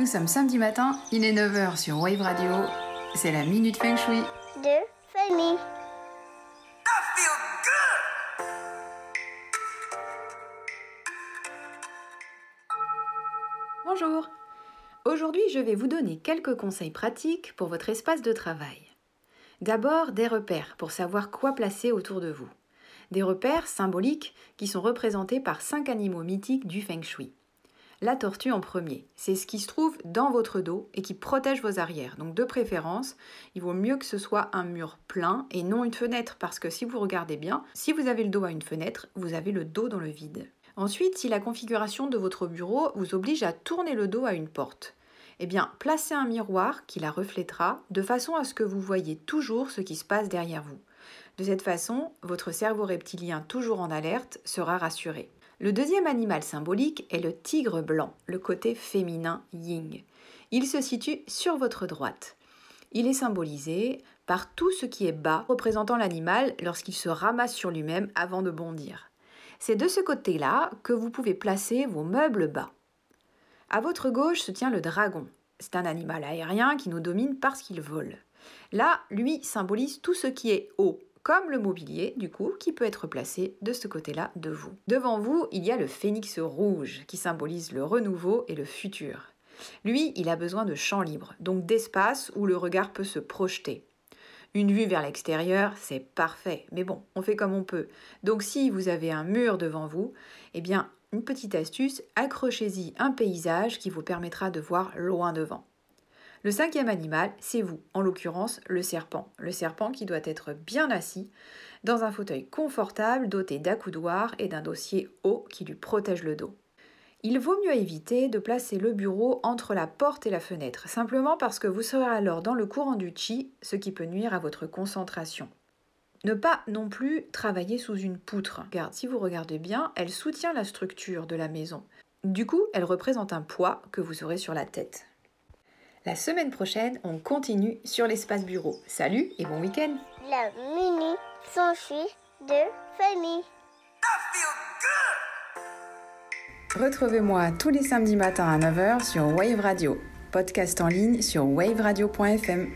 Nous sommes samedi matin, il est 9h sur Wave Radio. C'est la Minute Feng Shui. de. Bonjour Aujourd'hui, je vais vous donner quelques conseils pratiques pour votre espace de travail. D'abord, des repères pour savoir quoi placer autour de vous. Des repères symboliques qui sont représentés par cinq animaux mythiques du Feng Shui. La tortue en premier, c'est ce qui se trouve dans votre dos et qui protège vos arrières. Donc de préférence, il vaut mieux que ce soit un mur plein et non une fenêtre parce que si vous regardez bien, si vous avez le dos à une fenêtre, vous avez le dos dans le vide. Ensuite, si la configuration de votre bureau vous oblige à tourner le dos à une porte, eh bien, placez un miroir qui la reflètera de façon à ce que vous voyez toujours ce qui se passe derrière vous. De cette façon, votre cerveau reptilien toujours en alerte sera rassuré. Le deuxième animal symbolique est le tigre blanc, le côté féminin ying. Il se situe sur votre droite. Il est symbolisé par tout ce qui est bas, représentant l'animal lorsqu'il se ramasse sur lui-même avant de bondir. C'est de ce côté-là que vous pouvez placer vos meubles bas. À votre gauche se tient le dragon. C'est un animal aérien qui nous domine parce qu'il vole. Là, lui symbolise tout ce qui est haut, comme le mobilier, du coup, qui peut être placé de ce côté-là de vous. Devant vous, il y a le phénix rouge, qui symbolise le renouveau et le futur. Lui, il a besoin de champ libre, donc d'espace où le regard peut se projeter. Une vue vers l'extérieur, c'est parfait, mais bon, on fait comme on peut. Donc si vous avez un mur devant vous, eh bien, une petite astuce, accrochez-y un paysage qui vous permettra de voir loin devant. Le cinquième animal, c'est vous, en l'occurrence le serpent. Le serpent qui doit être bien assis dans un fauteuil confortable doté d'accoudoirs et d'un dossier haut qui lui protège le dos. Il vaut mieux éviter de placer le bureau entre la porte et la fenêtre, simplement parce que vous serez alors dans le courant du chi, ce qui peut nuire à votre concentration. Ne pas non plus travailler sous une poutre, car si vous regardez bien, elle soutient la structure de la maison. Du coup, elle représente un poids que vous aurez sur la tête. La semaine prochaine, on continue sur l'espace bureau. Salut et bon week-end La minute s'enfuit de famille. Retrouvez-moi tous les samedis matins à 9h sur Wave Radio. Podcast en ligne sur waveradio.fm.